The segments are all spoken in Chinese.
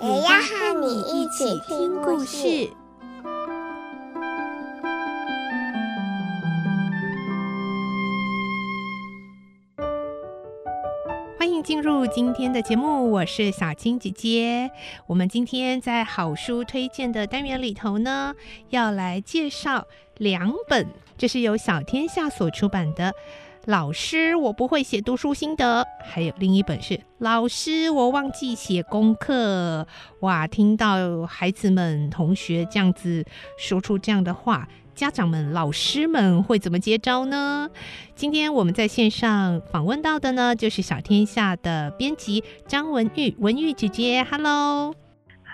也要和你一起听故事。欢迎进入今天的节目，我是小青姐姐。我们今天在好书推荐的单元里头呢，要来介绍两本，这是由小天下所出版的。老师，我不会写读书心得。还有另一本是老师，我忘记写功课。哇，听到孩子们、同学这样子说出这样的话，家长们、老师们会怎么接招呢？今天我们在线上访问到的呢，就是小天下的编辑张文玉，文玉姐姐，Hello。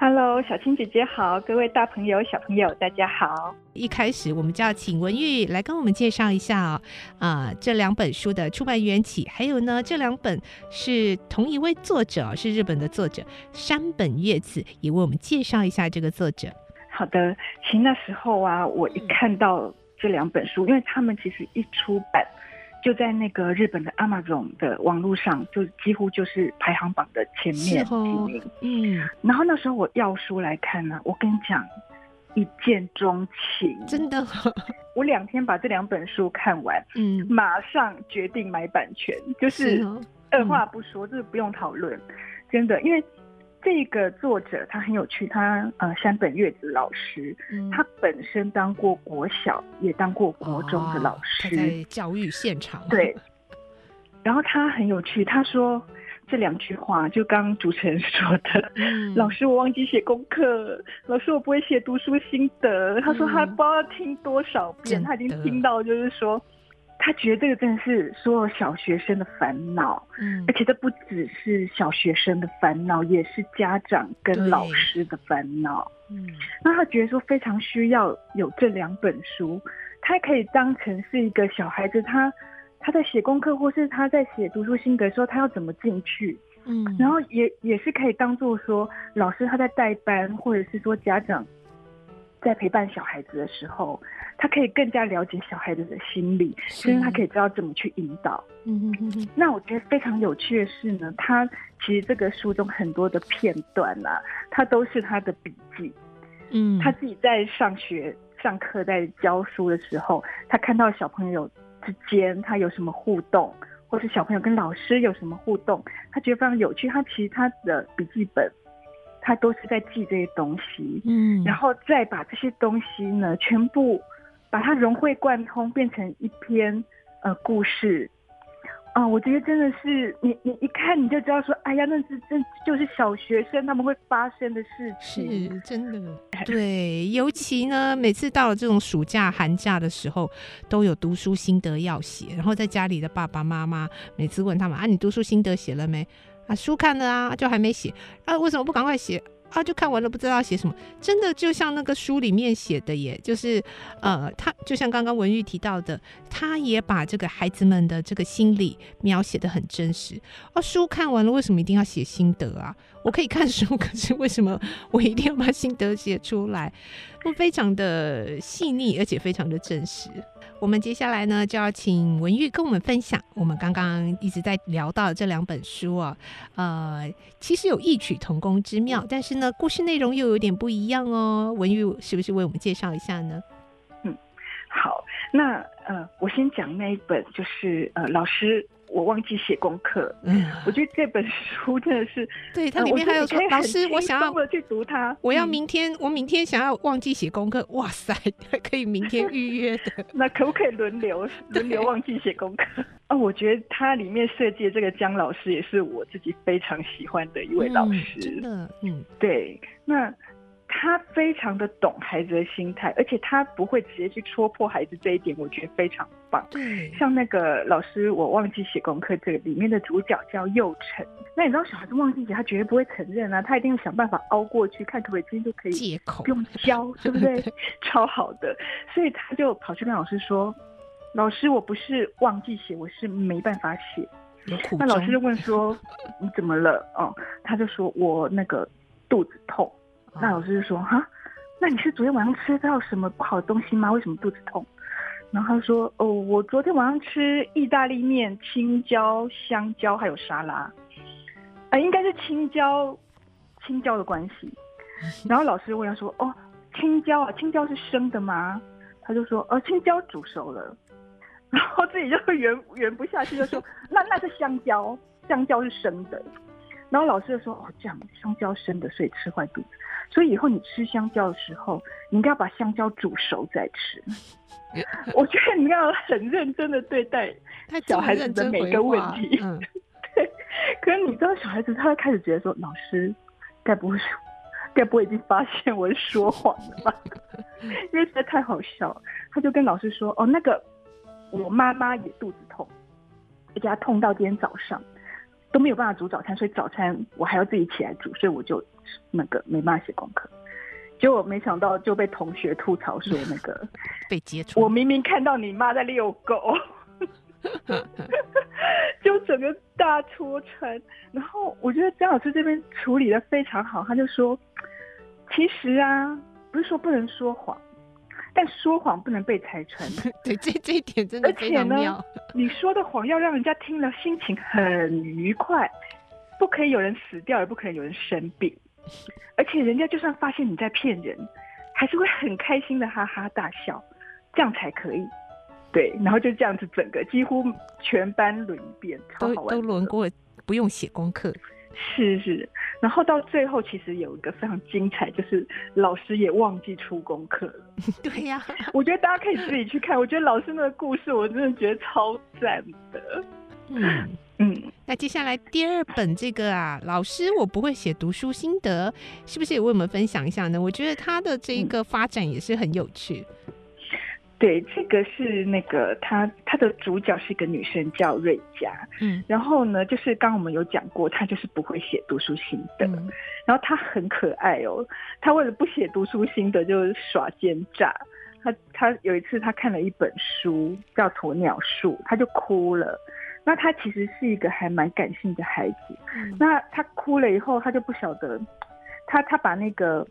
Hello，小青姐姐好，各位大朋友、小朋友，大家好。一开始我们就要请文玉来跟我们介绍一下啊、哦呃，这两本书的出版缘起，还有呢，这两本是同一位作者，是日本的作者山本月子，也为我们介绍一下这个作者。好的，其实那时候啊，我一看到这两本书，嗯、因为他们其实一出版。就在那个日本的 Amazon 的网络上，就几乎就是排行榜的前面几名。嗯，然后那时候我要书来看呢，我跟你讲，一见钟情，真的。我两天把这两本书看完，嗯，马上决定买版权，就是二话不说，就是不用讨论，真的，因为。这个作者他很有趣，他呃山本月子老师，嗯、他本身当过国小，也当过国中的老师，在教育现场。对，然后他很有趣，他说这两句话，就刚刚主持人说的，嗯、老师我忘记写功课，老师我不会写读书心得。嗯、他说他不知道听多少遍，的他已经听到就是说。他觉得这个真的是所有小学生的烦恼，嗯，而且这不只是小学生的烦恼，也是家长跟老师的烦恼，嗯。那他觉得说非常需要有这两本书，他可以当成是一个小孩子，他他在写功课或是他在写读书心得的时候，他要怎么进去，嗯，然后也也是可以当做说老师他在带班，或者是说家长在陪伴小孩子的时候。他可以更加了解小孩子的心理，甚至他可以知道怎么去引导。嗯嗯嗯。那我觉得非常有趣的是呢，他其实这个书中很多的片段啊，他都是他的笔记。嗯，他自己在上学、上课、在教书的时候，他看到小朋友之间他有什么互动，或是小朋友跟老师有什么互动，他觉得非常有趣。他其实他的笔记本。他都是在记这些东西，嗯，然后再把这些东西呢，全部把它融会贯通，变成一篇呃故事。啊、呃，我觉得真的是你你一看你就知道说，哎呀，那是真就是小学生他们会发生的事情，是真的。对，尤其呢，每次到了这种暑假寒假的时候，都有读书心得要写，然后在家里的爸爸妈妈每次问他们啊，你读书心得写了没？啊，书看了啊，就还没写啊？为什么不赶快写啊？就看完了，不知道写什么。真的就像那个书里面写的耶，就是呃，他就像刚刚文玉提到的，他也把这个孩子们的这个心理描写得很真实。啊，书看完了，为什么一定要写心得啊？我可以看书，可是为什么我一定要把心得写出来？都非常的细腻，而且非常的真实。我们接下来呢，就要请文玉跟我们分享我们刚刚一直在聊到这两本书啊，呃，其实有异曲同工之妙，但是呢，故事内容又有点不一样哦。文玉是不是为我们介绍一下呢？嗯，好，那呃，我先讲那一本，就是呃，老师。我忘记写功课，嗯，我觉得这本书真的是，对，它里面还有说，老师，我想要去读它，我要明天，我明天想要忘记写功课，哇塞，可以明天预约的，那可不可以轮流轮流忘记写功课？哦，我觉得它里面设计的这个姜老师也是我自己非常喜欢的一位老师，真的，嗯，对，那。他非常的懂孩子的心态，而且他不会直接去戳破孩子这一点，我觉得非常棒。对，像那个老师，我忘记写功课，这个里面的主角叫佑成。那你知道小孩子忘记写，他绝对不会承认啊，他一定要想办法凹过去，看可不可以今天就可以借口，不用教，对不 对？超好的，所以他就跑去跟老师说：“老师，我不是忘记写，我是没办法写。”那老师就问说：“你怎么了？”哦，他就说我那个肚子痛。那老师就说：“哈，那你是昨天晚上吃到什么不好的东西吗？为什么肚子痛？”然后他说：“哦，我昨天晚上吃意大利面、青椒、香蕉还有沙拉，啊、呃，应该是青椒，青椒的关系。”然后老师问他说：“哦，青椒啊，青椒是生的吗？”他就说：“哦，青椒煮熟了。”然后自己就 圆圆不下去，就说：“那那是香蕉，香蕉是生的。”然后老师就说：“哦，这样香蕉生的，所以吃坏肚子。”所以以后你吃香蕉的时候，你应该要把香蕉煮熟再吃。我觉得你要很认真的对待小孩子的每个问题。嗯、对，可是你知道小孩子他会开始觉得说，老师该不会是，该不会已经发现我是说谎了吧？因为实在太好笑了，他就跟老师说：“哦，那个我妈妈也肚子痛，而且她痛到今天早上。”都没有办法煮早餐，所以早餐我还要自己起来煮，所以我就那个没办法写功课。结果没想到就被同学吐槽说那个 被揭穿。我明明看到你妈在遛狗，就整个大戳穿。然后我觉得张老师这边处理的非常好，他就说，其实啊，不是说不能说谎。但说谎不能被拆穿，对，这这一点真的非常妙。而且呢，你说的谎要让人家听了心情很愉快，不可以有人死掉，也不可以有人生病，而且人家就算发现你在骗人，还是会很开心的哈哈大笑，这样才可以。对，然后就这样子，整个几乎全班轮一遍，超好玩，都都轮过，不用写功课。是是，然后到最后其实有一个非常精彩，就是老师也忘记出功课了。对呀、啊，我觉得大家可以自己去看。我觉得老师那个故事，我真的觉得超赞的。嗯 嗯，那接下来第二本这个啊，老师我不会写读书心得，是不是也为我们分享一下呢？我觉得他的这一个发展也是很有趣。对，这个是那个他他的主角是一个女生叫瑞佳，嗯，然后呢，就是刚刚我们有讲过，她就是不会写读书心得，嗯、然后她很可爱哦，她为了不写读书心得就耍奸诈，她她有一次她看了一本书叫《鸵鸟树》，她就哭了，那她其实是一个还蛮感性的孩子，嗯、那她哭了以后，她就不晓得，她她把那个。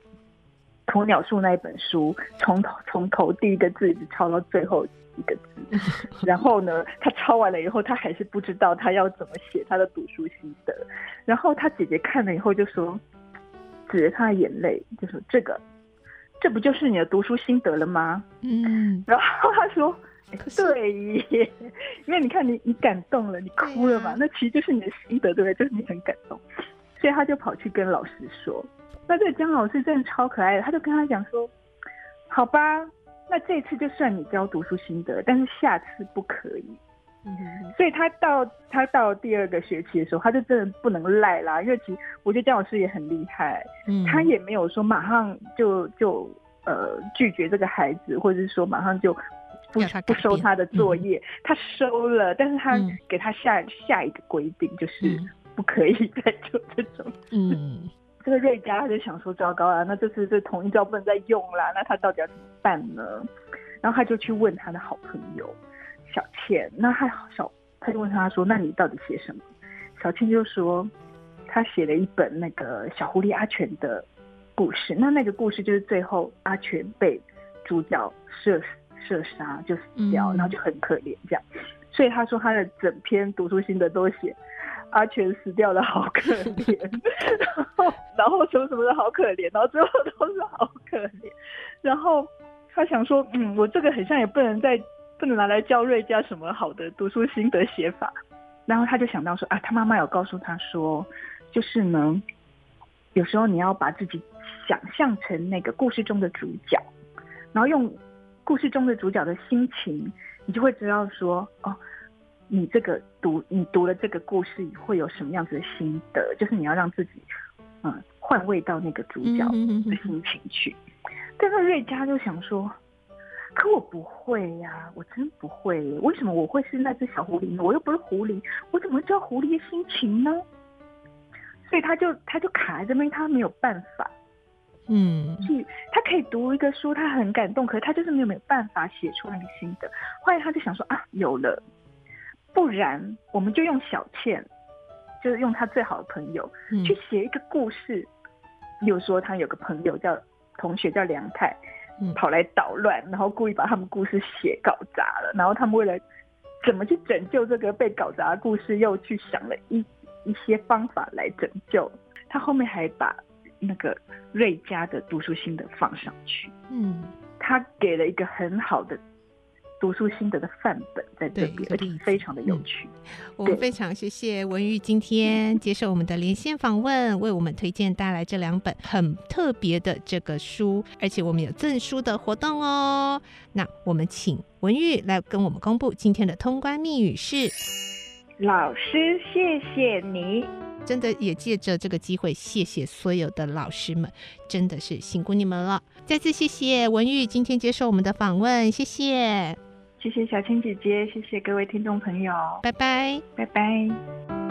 鸵鸟树那一本书，从头从头第一个字一直抄到最后一个字，然后呢，他抄完了以后，他还是不知道他要怎么写他的读书心得。然后他姐姐看了以后就说，指着他的眼泪就说：“这个，这不就是你的读书心得了吗？”嗯，然后他说：“对耶，因为你看你你感动了，你哭了嘛，那其实就是你的心得，对不对？就是你很感动，所以他就跑去跟老师说。”那这个姜老师真的超可爱的，他就跟他讲说：“好吧，那这次就算你教读书心得，但是下次不可以。”嗯，所以他到他到第二个学期的时候，他就真的不能赖啦，因为其实我觉得姜老师也很厉害，嗯，他也没有说马上就就呃拒绝这个孩子，或者是说马上就不不收他的作业，嗯、他收了，但是他给他下、嗯、下一个规定，就是不可以 再做这种事。嗯。这个瑞佳他就想说，糟糕了，那这次这统一教不能再用啦，那他到底要怎么办呢？然后他就去问他的好朋友小倩，那他小他就问他说，那你到底写什么？小倩就说，他写了一本那个小狐狸阿全的故事，那那个故事就是最后阿全被主角射射杀就死掉，然后就很可怜这样，所以他说他的整篇读书心得都写。阿全死掉了好可怜，然后然后什么什么的好可怜，然后最后都是好可怜。然后他想说，嗯，我这个很像也不能再不能拿来教瑞佳什么好的读书心得写法。然后他就想到说，啊，他妈妈有告诉他说，就是呢，有时候你要把自己想象成那个故事中的主角，然后用故事中的主角的心情，你就会知道说，哦。你这个读你读了这个故事会有什么样子的心得？就是你要让自己，嗯，换位到那个主角的心情去。但是瑞佳就想说，可我不会呀，我真不会。为什么我会是那只小狐狸呢？我又不是狐狸，我怎么知道狐狸的心情呢？所以他就他就卡在这边，他没有办法。嗯，去他可以读一个书，他很感动，可是他就是没有没有办法写出那个心得。后来他就想说啊，有了，不然我们就用小倩，就是用他最好的朋友、嗯、去写一个故事。比如说他有个朋友叫同学叫梁太，嗯、跑来捣乱，然后故意把他们故事写搞砸了。然后他们为了怎么去拯救这个被搞砸的故事，又去想了一一些方法来拯救。他后面还把。那个瑞嘉的读书心得放上去，嗯，他给了一个很好的读书心得的范本在这边，而且非常的有趣。嗯、我们非常谢谢文玉今天接受我们的连线访问，为我们推荐带来这两本很特别的这个书，而且我们有赠书的活动哦。那我们请文玉来跟我们公布今天的通关密语是：老师，谢谢你。真的也借着这个机会，谢谢所有的老师们，真的是辛苦你们了。再次谢谢文玉今天接受我们的访问，谢谢，谢谢小青姐姐，谢谢各位听众朋友，拜拜，拜拜。